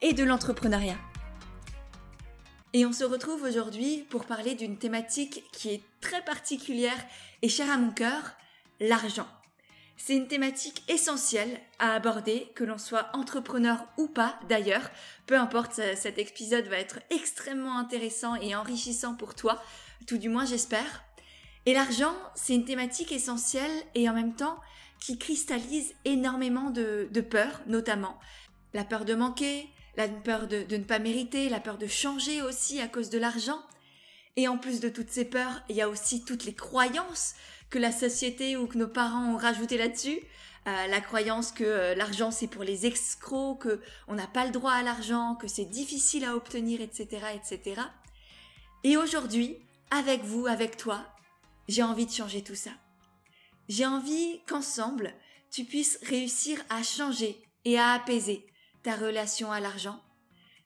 et de l'entrepreneuriat. Et on se retrouve aujourd'hui pour parler d'une thématique qui est très particulière et chère à mon cœur, l'argent. C'est une thématique essentielle à aborder, que l'on soit entrepreneur ou pas d'ailleurs. Peu importe, cet épisode va être extrêmement intéressant et enrichissant pour toi, tout du moins j'espère. Et l'argent, c'est une thématique essentielle et en même temps qui cristallise énormément de, de peurs, notamment. La peur de manquer, la peur de, de, ne pas mériter, la peur de changer aussi à cause de l'argent. Et en plus de toutes ces peurs, il y a aussi toutes les croyances que la société ou que nos parents ont rajouté là-dessus. Euh, la croyance que euh, l'argent c'est pour les escrocs, que on n'a pas le droit à l'argent, que c'est difficile à obtenir, etc., etc. Et aujourd'hui, avec vous, avec toi, j'ai envie de changer tout ça. J'ai envie qu'ensemble, tu puisses réussir à changer et à apaiser ta relation à l'argent.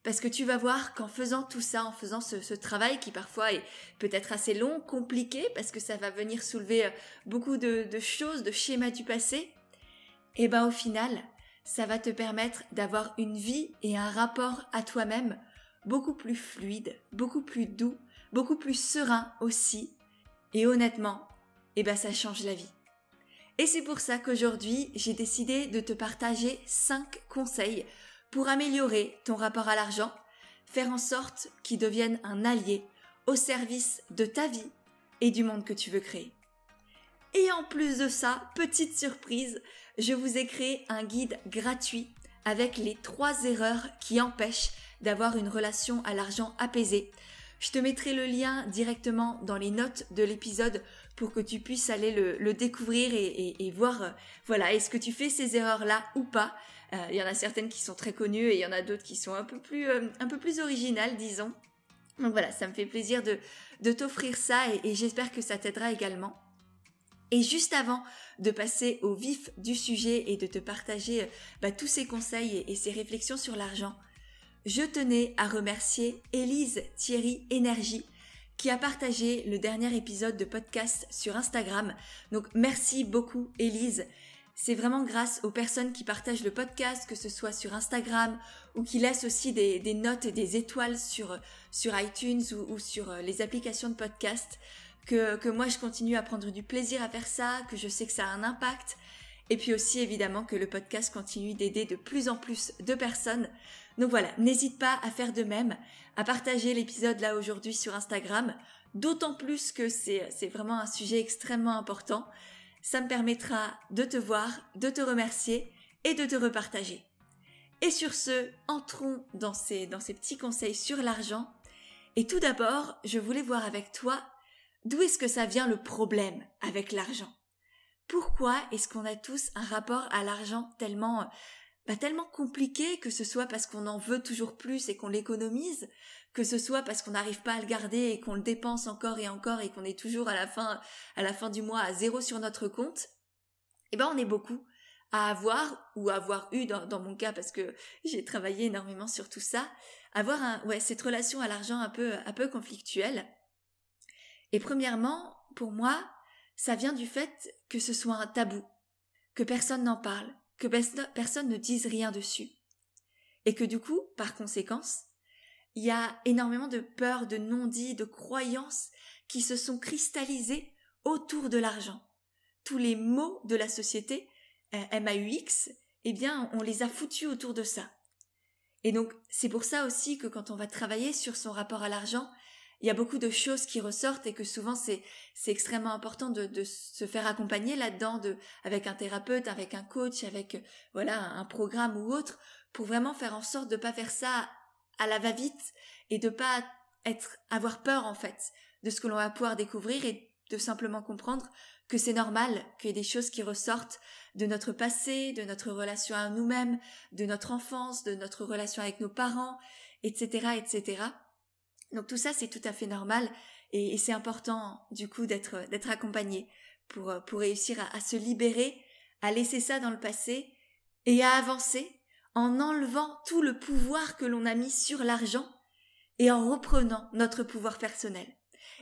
Parce que tu vas voir qu'en faisant tout ça, en faisant ce, travail qui parfois est peut-être assez long, compliqué, parce que ça va venir soulever euh, beaucoup de, choses, de schémas du passé, et eh ben au final, ça va te permettre d'avoir une vie et un rapport à toi-même beaucoup plus fluide, beaucoup plus doux, beaucoup plus serein aussi. Et honnêtement, eh ben ça change la vie. Et c'est pour ça qu'aujourd'hui, j'ai décidé de te partager 5 conseils pour améliorer ton rapport à l'argent, faire en sorte qu'il devienne un allié au service de ta vie et du monde que tu veux créer. Et en plus de ça, petite surprise, je vous ai créé un guide gratuit avec les trois erreurs qui empêchent d'avoir une relation à l'argent apaisée. Je te mettrai le lien directement dans les notes de l'épisode pour que tu puisses aller le, découvrir et, voir, euh, voilà, est-ce que tu fais ces erreurs-là ou pas. Euh, il y en a certaines qui sont très connues et il y en a d'autres qui sont un peu plus, euh, un peu plus originales, disons. Donc voilà, ça me fait plaisir de, de t'offrir ça et, j'espère que ça t'aidera également. Et juste avant de passer au vif du sujet et de te partager bah, tous ces conseils et, et ces réflexions sur l'argent, je tenais à remercier Élise Thierry Énergie qui a partagé le dernier épisode de podcast sur Instagram. Donc merci beaucoup Élise. C'est vraiment grâce aux personnes qui partagent le podcast, que ce soit sur Instagram ou qui laissent aussi des, notes et des étoiles sur, sur iTunes ou, sur euh, les applications de podcast, que, que moi je continue à prendre du plaisir à faire ça, que je sais que ça a un impact. Et puis aussi évidemment que le podcast continue d'aider de plus en plus de personnes. Donc voilà, n'hésite pas à faire de même, à partager l'épisode là aujourd'hui sur Instagram, d'autant plus que c'est vraiment un sujet extrêmement important ça me permettra de te voir, de te remercier et de te repartager. Et sur ce, entrons dans ces, dans ces petits conseils sur l'argent. Et tout d'abord, je voulais voir avec toi d'où est-ce que ça vient le problème avec l'argent? Pourquoi est-ce qu'on a tous un rapport à l'argent tellement pas tellement compliqué, que ce soit parce qu'on en veut toujours plus et qu'on l'économise, que ce soit parce qu'on n'arrive pas à le garder et qu'on le dépense encore et encore et qu'on est toujours à la fin, à la fin du mois à zéro sur notre compte, eh ben on est beaucoup à avoir ou avoir eu dans, dans mon cas parce que j'ai travaillé énormément sur tout ça, avoir un, ouais, cette relation à l'argent un peu, un peu conflictuelle. Et premièrement, pour moi, ça vient du fait que ce soit un tabou, que personne n'en parle, personne ne dise rien dessus. Et que du coup, par conséquence, il y a énormément de peurs, de non-dits, de croyances qui se sont cristallisées autour de l'argent. Tous les mots de la société, euh, MAUX, eh bien, on les a foutus autour de ça. Et donc, c'est pour ça aussi que quand on va travailler sur son rapport à l'argent, il y a beaucoup de choses qui ressortent et que souvent c'est c'est extrêmement important de, de se faire accompagner là-dedans de avec un thérapeute, avec un coach, avec voilà un programme ou autre pour vraiment faire en sorte de pas faire ça à la va-vite et de pas être avoir peur en fait de ce que l'on va pouvoir découvrir et de simplement comprendre que c'est normal qu'il y ait des choses qui ressortent de notre passé, de notre relation à nous-mêmes, de notre enfance, de notre relation avec nos parents, etc., etc. Donc tout ça, c'est tout à fait normal et, c'est important, du coup, d'être, d'être accompagné pour, pour réussir à se libérer, à laisser ça dans le passé et à avancer en enlevant tout le pouvoir que l'on a mis sur l'argent et en reprenant notre pouvoir personnel.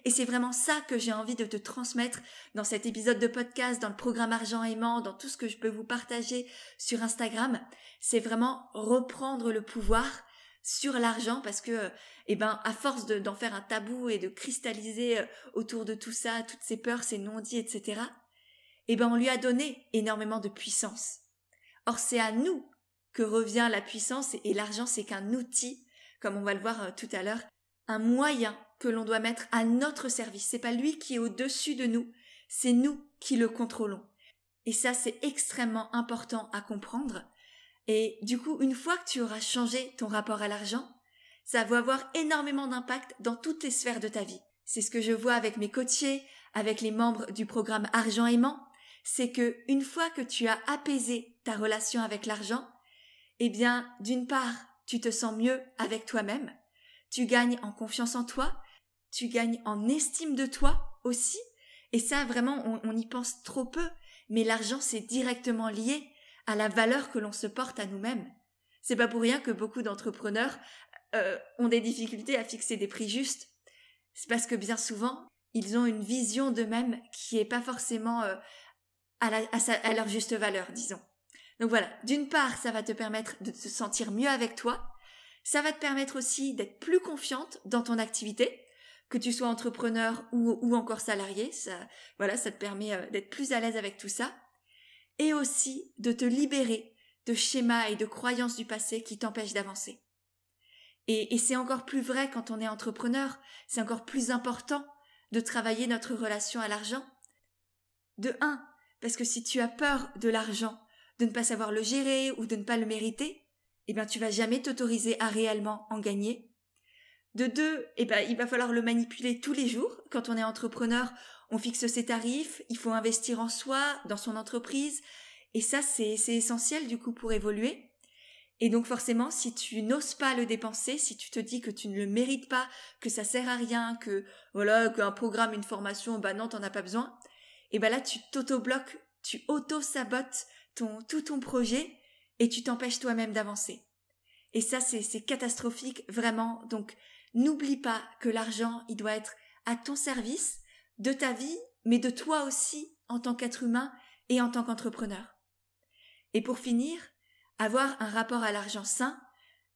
Et c'est vraiment ça que j'ai envie de te transmettre dans cet épisode de podcast, dans le programme Argent aimant, dans tout ce que je peux vous partager sur Instagram. C'est vraiment reprendre le pouvoir sur l'argent parce que, eh ben, à force d'en faire un tabou et de cristalliser euh, autour de tout ça, toutes ces peurs, ces non-dits, etc., eh ben, on lui a donné énormément de puissance. Or, c'est à nous que revient la puissance et l'argent, c'est qu'un outil, comme on va le voir euh, tout à l'heure, un moyen que l'on doit mettre à notre service. C'est pas lui qui est au-dessus de nous, c'est nous qui le contrôlons. Et ça, c'est extrêmement important à comprendre. Et du coup, une fois que tu auras changé ton rapport à l'argent, ça va avoir énormément d'impact dans toutes les sphères de ta vie. C'est ce que je vois avec mes coachés, avec les membres du programme Argent aimant, c'est que une fois que tu as apaisé ta relation avec l'argent, eh bien, d'une part, tu te sens mieux avec toi-même, tu gagnes en confiance en toi, tu gagnes en estime de toi aussi, et ça vraiment on, y pense trop peu, mais l'argent c'est directement lié à la valeur que l'on se porte à nous-mêmes. C'est pas pour rien que beaucoup d'entrepreneurs euh, ont des difficultés à fixer des prix justes. C'est parce que bien souvent, ils ont une vision d'eux-mêmes qui est pas forcément euh, à leur juste valeur, disons. Donc voilà, d'une part, ça va te permettre de te sentir mieux avec toi, ça va te permettre aussi d'être plus confiante dans ton activité, que tu sois entrepreneur ou, encore salarié, ça, voilà, ça te permet euh, d'être plus à l'aise avec tout ça, et aussi de te libérer de schémas et de croyances du passé qui t'empêchent d'avancer. Et, c'est encore plus vrai quand on est entrepreneur, c'est encore plus important de travailler notre relation à l'argent. De un, parce que si tu as peur de l'argent, de ne pas savoir le gérer ou de ne pas le mériter, eh bien tu vas jamais t'autoriser à réellement en gagner. De deux, eh ben il va falloir le manipuler tous les jours. Quand on est entrepreneur, on fixe ses tarifs, il faut investir en soi, dans son entreprise, et ça c'est essentiel du coup pour évoluer. Et donc forcément, si tu n'oses pas le dépenser, si tu te dis que tu ne le mérites pas, que ça sert à rien, que voilà, qu'un programme, une formation, bah non, t'en as pas besoin, et ben là tu t'auto-bloques, tu auto-sabotes ton, tout ton projet et tu t'empêches toi-même d'avancer. Et ça, c'est catastrophique, vraiment. Donc, n'oublie pas que l'argent, il doit être à ton service, de ta vie, mais de toi aussi, en tant qu'être humain et en tant qu'entrepreneur. Et pour finir, avoir un rapport à l'argent sain,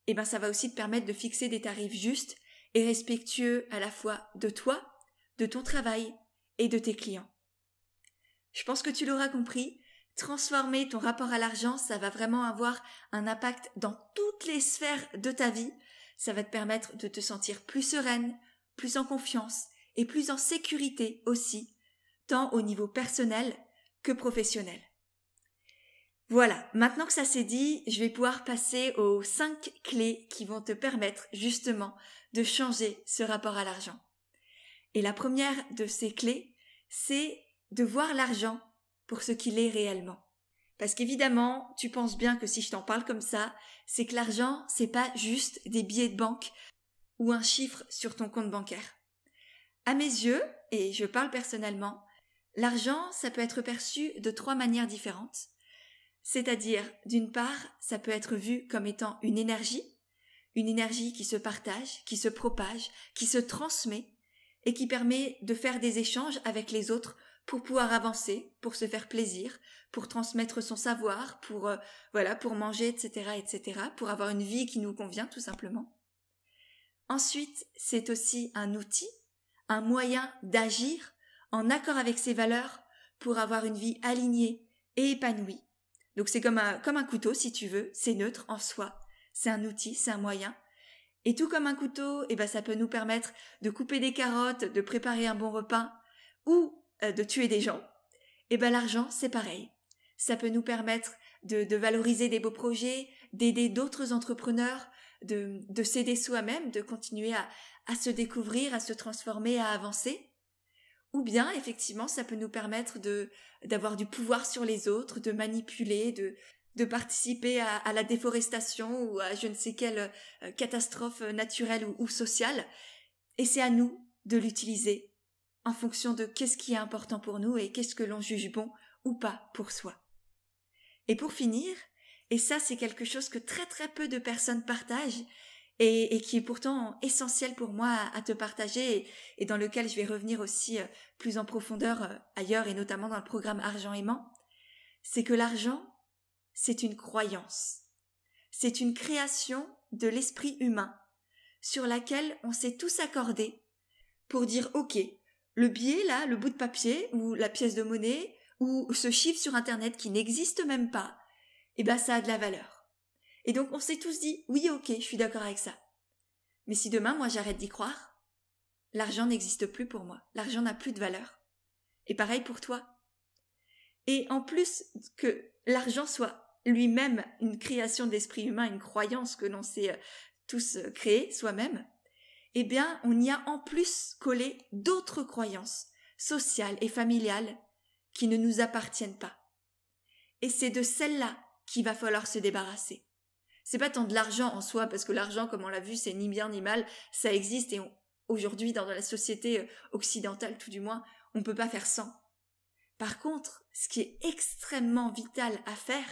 eh ben, ça va aussi te permettre de fixer des tarifs justes et respectueux à la fois de toi, de ton travail et de tes clients. Je pense que tu l'auras compris, transformer ton rapport à l'argent, ça va vraiment avoir un impact dans toutes les sphères de ta vie. Ça va te permettre de te sentir plus sereine, plus en confiance et plus en sécurité aussi, tant au niveau personnel que professionnel. Voilà, maintenant que ça s'est dit, je vais pouvoir passer aux cinq clés qui vont te permettre justement de changer ce rapport à l'argent. Et la première de ces clés, c'est de voir l'argent pour ce qu'il est réellement. Parce qu'évidemment, tu penses bien que si je t'en parle comme ça, c'est que l'argent, c'est pas juste des billets de banque ou un chiffre sur ton compte bancaire. À mes yeux, et je parle personnellement, l'argent, ça peut être perçu de trois manières différentes. C'est-à-dire, d'une part, ça peut être vu comme étant une énergie, une énergie qui se partage, qui se propage, qui se transmet, et qui permet de faire des échanges avec les autres pour pouvoir avancer, pour se faire plaisir, pour transmettre son savoir, pour euh, voilà, pour manger, etc., etc., pour avoir une vie qui nous convient tout simplement. Ensuite, c'est aussi un outil, un moyen d'agir en accord avec ses valeurs pour avoir une vie alignée et épanouie. Donc c'est comme un, comme un couteau si tu veux, c'est neutre en soi, c'est un outil, c'est un moyen. Et tout comme un couteau, eh ben ça peut nous permettre de couper des carottes, de préparer un bon repas, ou euh, de tuer des gens, et eh ben l'argent c'est pareil. Ça peut nous permettre de, valoriser des beaux projets, d'aider d'autres entrepreneurs, de, de s'aider soi-même, de continuer à, à se découvrir, à se transformer, à avancer? ou bien effectivement ça peut nous permettre de d'avoir du pouvoir sur les autres, de manipuler, de de participer à, la déforestation ou à je ne sais quelle euh, catastrophe naturelle ou, ou sociale. Et c'est à nous de l'utiliser en fonction de qu'est-ce qui est important pour nous et qu'est-ce que l'on juge bon ou pas pour soi. Et pour finir, et ça c'est quelque chose que très très peu de personnes partagent, et, qui est pourtant essentiel pour moi à, te partager et, dans lequel je vais revenir aussi euh, plus en profondeur euh, ailleurs et notamment dans le programme Argent aimant, c'est que l'argent, c'est une croyance. C'est une création de l'esprit humain sur laquelle on s'est tous accordés pour dire OK, le billet là, le bout de papier ou la pièce de monnaie ou ce chiffre sur internet qui n'existe même pas, eh ben ça a de la valeur. Et donc on s'est tous dit oui ok, je suis d'accord avec ça. Mais si demain moi j'arrête d'y croire, l'argent n'existe plus pour moi, l'argent n'a plus de valeur. Et pareil pour toi. Et en plus que l'argent soit lui-même une création d'esprit humain, une croyance que l'on s'est euh, tous euh, créée soi-même, eh bien on y a en plus collé d'autres croyances sociales et familiales qui ne nous appartiennent pas. Et c'est de celles-là qu'il va falloir se débarrasser c'est pas tant de l'argent en soi, parce que l'argent, comme on l'a vu, c'est ni bien ni mal, ça existe et aujourd'hui, dans la société euh, occidentale tout du moins, on peut pas faire sans. Par contre, ce qui est extrêmement vital à faire,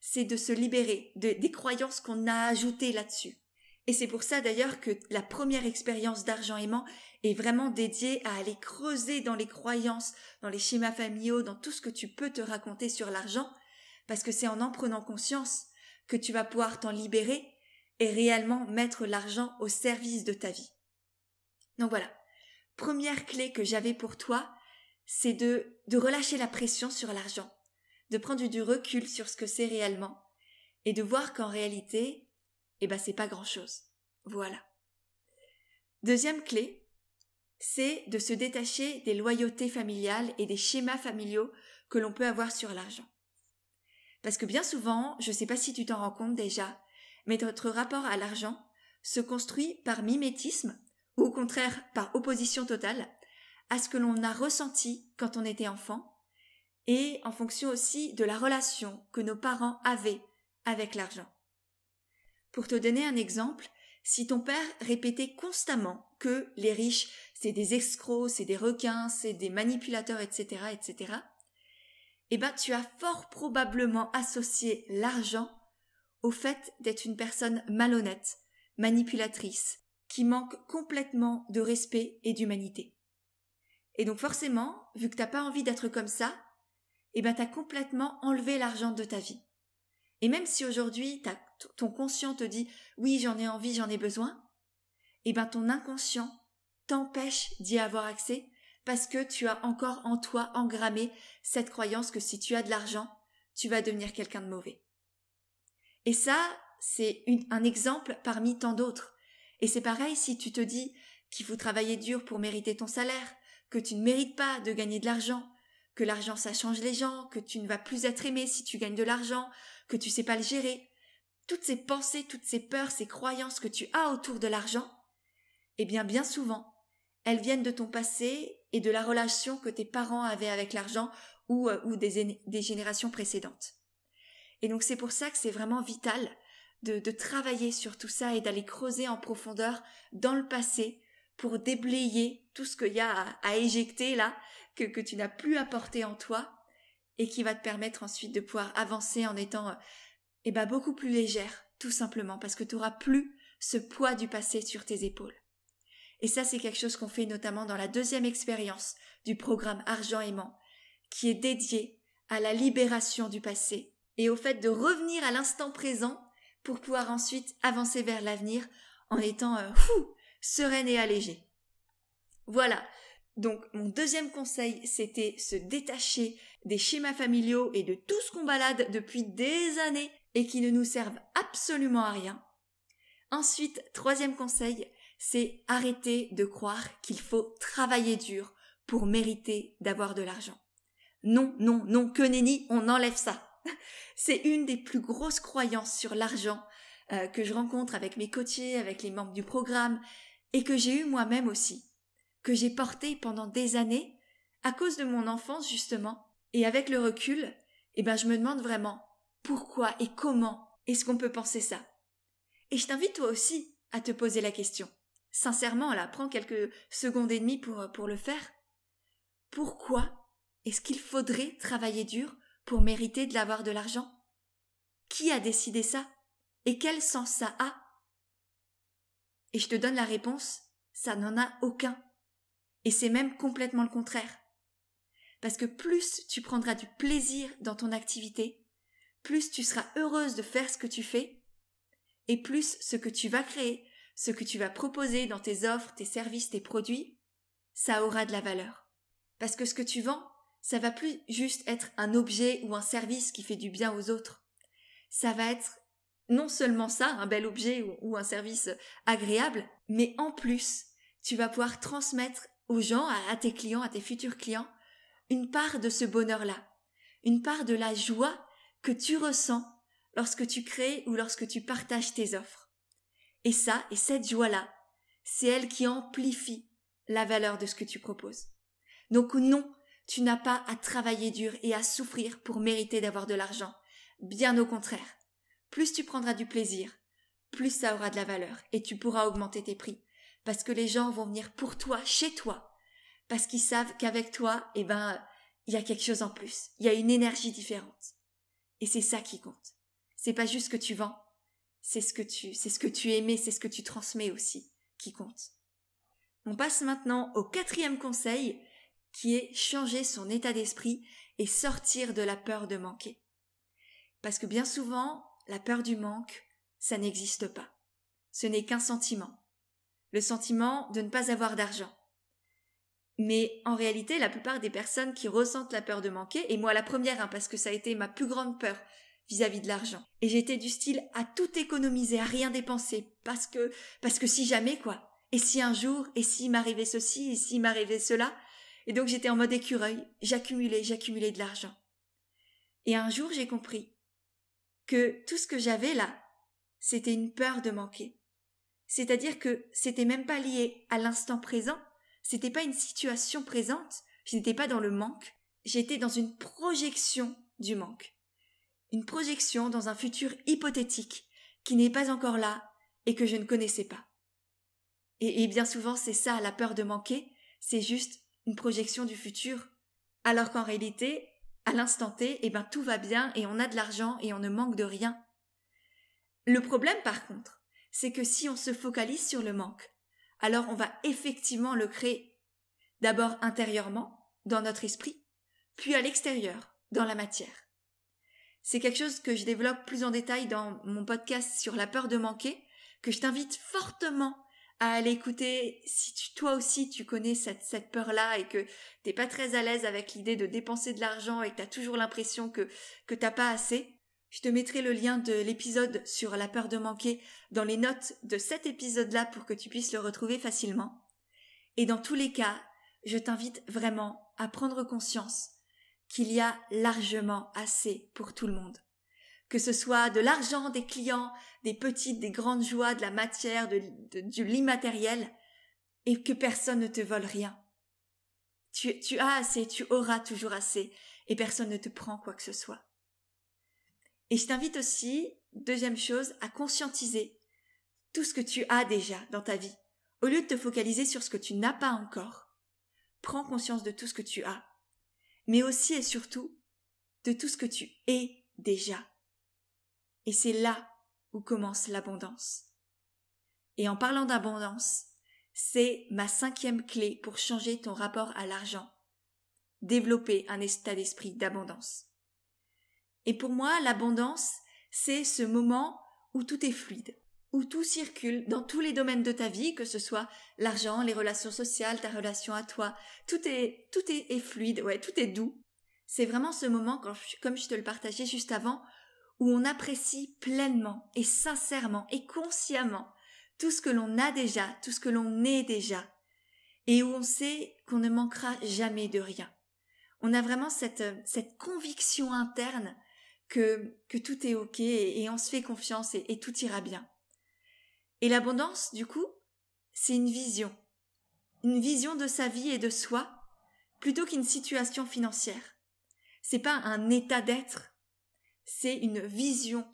c'est de se libérer des croyances qu'on a ajoutées là-dessus. Et c'est pour ça d'ailleurs que la première expérience d'argent aimant est vraiment dédiée à aller creuser dans les croyances, dans les schémas familiaux, dans tout ce que tu peux te raconter sur l'argent, parce que c'est en en prenant conscience que tu vas pouvoir t'en libérer et réellement mettre l'argent au service de ta vie. Donc voilà. Première clé que j'avais pour toi, c'est de, de relâcher la pression sur l'argent, de prendre du recul sur ce que c'est réellement et de voir qu'en réalité, eh ben, c'est pas grand chose. Voilà. Deuxième clé, c'est de se détacher des loyautés familiales et des schémas familiaux que l'on peut avoir sur l'argent. Parce que bien souvent, je ne sais pas si tu t'en rends compte déjà, mais notre rapport à l'argent se construit par mimétisme, ou au contraire par opposition totale, à ce que l'on a ressenti quand on était enfant, et en fonction aussi de la relation que nos parents avaient avec l'argent. Pour te donner un exemple, si ton père répétait constamment que les riches, c'est des escrocs, c'est des requins, c'est des manipulateurs, etc., etc., eh ben, tu as fort probablement associé l'argent au fait d'être une personne malhonnête, manipulatrice, qui manque complètement de respect et d'humanité. Et donc forcément, vu que t'as pas envie d'être comme ça, eh ben t'as complètement enlevé l'argent de ta vie. Et même si aujourd'hui ton conscient te dit oui j'en ai envie, j'en ai besoin, eh ben ton inconscient t'empêche d'y avoir accès parce que tu as encore en toi engrammé cette croyance que si tu as de l'argent, tu vas devenir quelqu'un de mauvais. Et ça, c'est un exemple parmi tant d'autres. Et c'est pareil si tu te dis qu'il faut travailler dur pour mériter ton salaire, que tu ne mérites pas de gagner de l'argent, que l'argent ça change les gens, que tu ne vas plus être aimé si tu gagnes de l'argent, que tu sais pas le gérer. Toutes ces pensées, toutes ces peurs, ces croyances que tu as autour de l'argent, eh bien bien souvent, elles viennent de ton passé et de la relation que tes parents avaient avec l'argent ou, euh, ou des, des, générations précédentes. Et donc c'est pour ça que c'est vraiment vital de, de travailler sur tout ça et d'aller creuser en profondeur dans le passé pour déblayer tout ce qu'il y a à, éjecter là, que, que tu n'as plus à porter en toi, et qui va te permettre ensuite de pouvoir avancer en étant euh, eh ben, beaucoup plus légère, tout simplement, parce que tu n'auras plus ce poids du passé sur tes épaules. Et ça, c'est quelque chose qu'on fait notamment dans la deuxième expérience du programme Argent aimant, qui est dédié à la libération du passé et au fait de revenir à l'instant présent pour pouvoir ensuite avancer vers l'avenir en étant euh, sereine et allégée. Voilà. Donc mon deuxième conseil, c'était se détacher des schémas familiaux et de tout ce qu'on balade depuis des années et qui ne nous servent absolument à rien. Ensuite, troisième conseil, c'est arrêter de croire qu'il faut travailler dur pour mériter d'avoir de l'argent. Non, non, non, que nenni, on enlève ça. C'est une des plus grosses croyances sur l'argent euh, que je rencontre avec mes coachés, avec les membres du programme, et que j'ai eu moi-même aussi, que j'ai porté pendant des années, à cause de mon enfance justement, et avec le recul, eh ben je me demande vraiment pourquoi et comment est-ce qu'on peut penser ça. Et je t'invite toi aussi à te poser la question. Sincèrement, là, prends quelques secondes et demie pour, pour le faire. Pourquoi est-ce qu'il faudrait travailler dur pour mériter de de l'argent? Qui a décidé ça? Et quel sens ça a? Et je te donne la réponse, ça n'en a aucun. Et c'est même complètement le contraire. Parce que plus tu prendras du plaisir dans ton activité, plus tu seras heureuse de faire ce que tu fais, et plus ce que tu vas créer, ce que tu vas proposer dans tes offres, tes services, tes produits, ça aura de la valeur. Parce que ce que tu vends, ça va plus juste être un objet ou un service qui fait du bien aux autres. Ça va être non seulement ça, un bel objet ou, un service agréable, mais en plus, tu vas pouvoir transmettre aux gens, à tes clients, à tes futurs clients, une part de ce bonheur-là, une part de la joie que tu ressens lorsque tu crées ou lorsque tu partages tes offres. Et ça, et cette joie-là, c'est elle qui amplifie la valeur de ce que tu proposes. Donc non, tu n'as pas à travailler dur et à souffrir pour mériter d'avoir de l'argent. Bien au contraire. Plus tu prendras du plaisir, plus ça aura de la valeur et tu pourras augmenter tes prix. Parce que les gens vont venir pour toi, chez toi. Parce qu'ils savent qu'avec toi, eh ben, il y a quelque chose en plus. Il y a une énergie différente. Et c'est ça qui compte. C'est pas juste que tu vends. C'est ce que tu, c'est ce aimais, c'est ce que tu transmets aussi qui compte. On passe maintenant au quatrième conseil qui est changer son état d'esprit et sortir de la peur de manquer. Parce que bien souvent, la peur du manque, ça n'existe pas. Ce n'est qu'un sentiment. Le sentiment de ne pas avoir d'argent. Mais en réalité, la plupart des personnes qui ressentent la peur de manquer, et moi la première, hein, parce que ça a été ma plus grande peur vis-à-vis de l'argent. Et j'étais du style à tout économiser, à rien dépenser, parce que, parce que si jamais quoi. Et si un jour, et s'il m'arrivait ceci, et s'il m'arrivait cela, et donc j'étais en mode écureuil, j'accumulais, j'accumulais de l'argent. Et un jour j'ai compris que tout ce que j'avais là, c'était une peur de manquer. C'est-à-dire que c'était même pas lié à l'instant présent, c'était pas une situation présente, je n'étais pas dans le manque, j'étais dans une projection du manque. Une projection dans un futur hypothétique qui n'est pas encore là et que je ne connaissais pas. Et, bien souvent c'est ça la peur de manquer, c'est juste une projection du futur, alors qu'en réalité, à l'instant T, eh ben tout va bien et on a de l'argent et on ne manque de rien. Le problème par contre, c'est que si on se focalise sur le manque, alors on va effectivement le créer. D'abord intérieurement, dans notre esprit, puis à l'extérieur, dans la matière. C'est quelque chose que je développe plus en détail dans mon podcast sur la peur de manquer, que je t'invite fortement à aller écouter si toi aussi tu connais cette, peur-là et que t'es pas très à l'aise avec l'idée de dépenser de l'argent et que t'as toujours l'impression que, que t'as pas assez, je te mettrai le lien de l'épisode sur la peur de manquer dans les notes de cet épisode-là pour que tu puisses le retrouver facilement. Et dans tous les cas, je t'invite vraiment à prendre conscience qu'il y a largement assez pour tout le monde que ce soit de l'argent, des clients, des petites, des grandes joies, de la matière, de, l'immatériel, et que personne ne te vole rien. Tu, tu as assez, tu auras toujours assez, et personne ne te prend quoi que ce soit. Et je t'invite aussi, deuxième chose, à conscientiser tout ce que tu as déjà dans ta vie. Au lieu de te focaliser sur ce que tu n'as pas encore, prends conscience de tout ce que tu as, mais aussi et surtout de tout ce que tu es déjà. Et c'est là où commence l'abondance. Et en parlant d'abondance, c'est ma cinquième clé pour changer ton rapport à l'argent. Développer un état d'esprit d'abondance. Et pour moi, l'abondance, c'est ce moment où tout est fluide, où tout circule dans tous les domaines de ta vie, que ce soit l'argent, les relations sociales, ta relation à toi, tout est, tout est, fluide, ouais, tout est doux. C'est vraiment ce moment, comme je te le partageais juste avant, où on apprécie pleinement et sincèrement et consciemment tout ce que l'on a déjà, tout ce que l'on est déjà, et où on sait qu'on ne manquera jamais de rien. On a vraiment cette, cette conviction interne que, que tout est ok et, on se fait confiance et tout ira bien. Et l'abondance, du coup, c'est une vision. Une vision de sa vie et de soi plutôt qu'une situation financière. C'est pas un état d'être, c'est une vision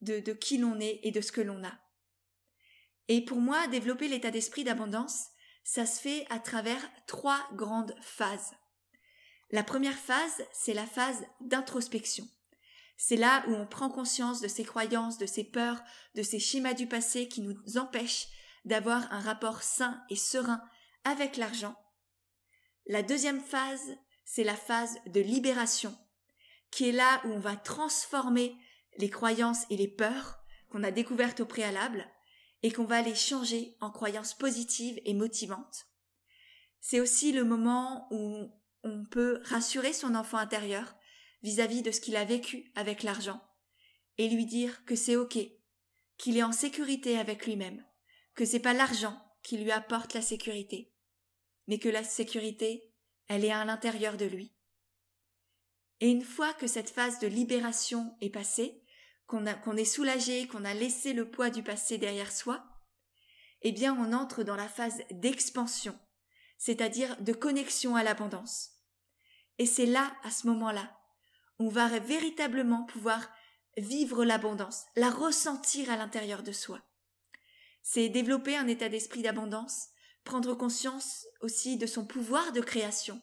de, de qui l'on est et de ce que l'on a. Et pour moi, développer l'état d'esprit d'abondance, ça se fait à travers trois grandes phases. La première phase, c'est la phase d'introspection. C'est là où on prend conscience de ses croyances, de ses peurs, de ses schémas du passé qui nous empêchent d'avoir un rapport sain et serein avec l'argent. La deuxième phase, c'est la phase de libération, qui est là où on va transformer les croyances et les peurs qu'on a découvertes au préalable et qu'on va les changer en croyances positives et motivantes. C'est aussi le moment où on peut rassurer son enfant intérieur vis-à-vis de ce qu'il a vécu avec l'argent et lui dire que c'est ok, qu'il est en sécurité avec lui-même, que c'est pas l'argent qui lui apporte la sécurité, mais que la sécurité, elle est à l'intérieur de lui. Et une fois que cette phase de libération est passée, qu'on est soulagé, qu'on a laissé le poids du passé derrière soi, eh bien on entre dans la phase d'expansion, c'est-à-dire de connexion à l'abondance. Et c'est là, à ce moment-là, on va véritablement pouvoir vivre l'abondance, la ressentir à l'intérieur de soi. C'est développer un état d'esprit d'abondance, prendre conscience aussi de son pouvoir de création,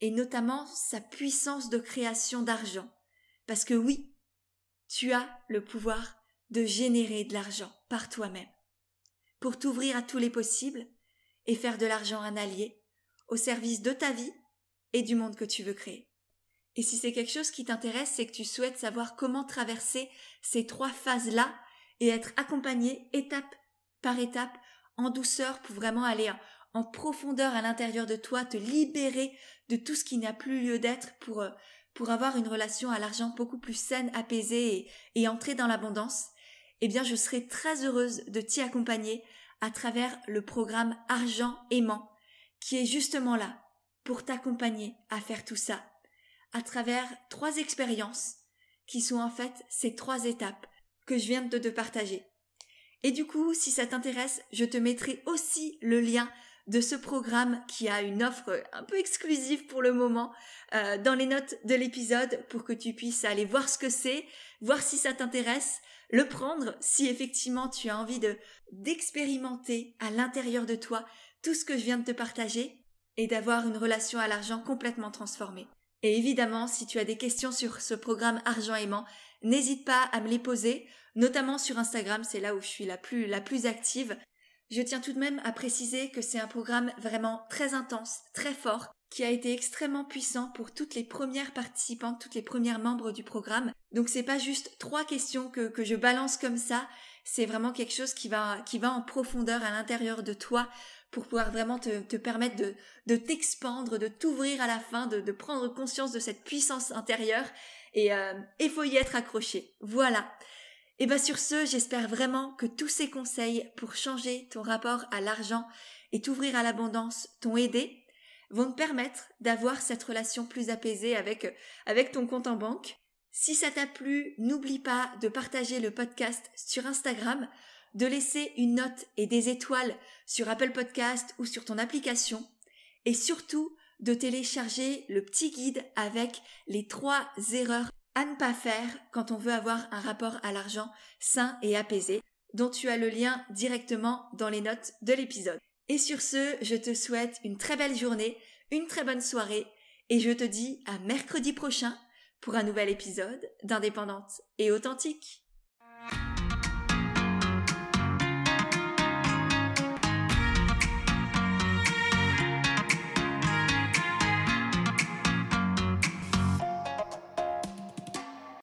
et notamment sa puissance de création d'argent. Parce que oui, tu as le pouvoir de générer de l'argent par toi-même, pour t'ouvrir à tous les possibles et faire de l'argent un allié au service de ta vie et du monde que tu veux créer. Et si c'est quelque chose qui t'intéresse, c'est que tu souhaites savoir comment traverser ces trois phases-là et être accompagné étape par étape en douceur pour vraiment aller en profondeur à l'intérieur de toi, te libérer de tout ce qui n'a plus lieu d'être pour, euh, pour avoir une relation à l'argent beaucoup plus saine, apaisée et, et entrer dans l'abondance, eh bien je serai très heureuse de t'y accompagner à travers le programme Argent aimant qui est justement là pour t'accompagner à faire tout ça à travers trois expériences qui sont en fait ces trois étapes que je viens de te partager. Et du coup, si ça t'intéresse, je te mettrai aussi le lien de ce programme qui a une offre un peu exclusive pour le moment euh, dans les notes de l'épisode pour que tu puisses aller voir ce que c'est, voir si ça t'intéresse, le prendre si effectivement tu as envie de d'expérimenter à l'intérieur de toi tout ce que je viens de te partager et d'avoir une relation à l'argent complètement transformée. Et évidemment, si tu as des questions sur ce programme Argent aimant, n'hésite pas à me les poser, notamment sur Instagram, c'est là où je suis la plus, active. Je tiens tout de même à préciser que c'est un programme vraiment très intense, très fort, qui a été extrêmement puissant pour toutes les premières participantes, toutes les premières membres du programme. Donc c'est pas juste trois questions que, que je balance comme ça, c'est vraiment quelque chose qui va en profondeur à l'intérieur de toi pour pouvoir vraiment te, permettre de, t'expandre, de t'ouvrir à la fin, de, prendre conscience de cette puissance intérieure et euh, faut y être accroché. Voilà. Et bien sur ce, j'espère vraiment que tous ces conseils pour changer ton rapport à l'argent et t'ouvrir à l'abondance t'ont aidé, vont te permettre d'avoir cette relation plus apaisée avec, avec ton compte en banque. Si ça t'a plu, n'oublie pas de partager le podcast sur Instagram de laisser une note et des étoiles sur Apple Podcast ou sur ton application et surtout de télécharger le petit guide avec les trois erreurs à ne pas faire quand on veut avoir un rapport à l'argent sain et apaisé dont tu as le lien directement dans les notes de l'épisode. Et sur ce, je te souhaite une très belle journée, une très bonne soirée et je te dis à mercredi prochain pour un nouvel épisode d'Indépendante et authentique.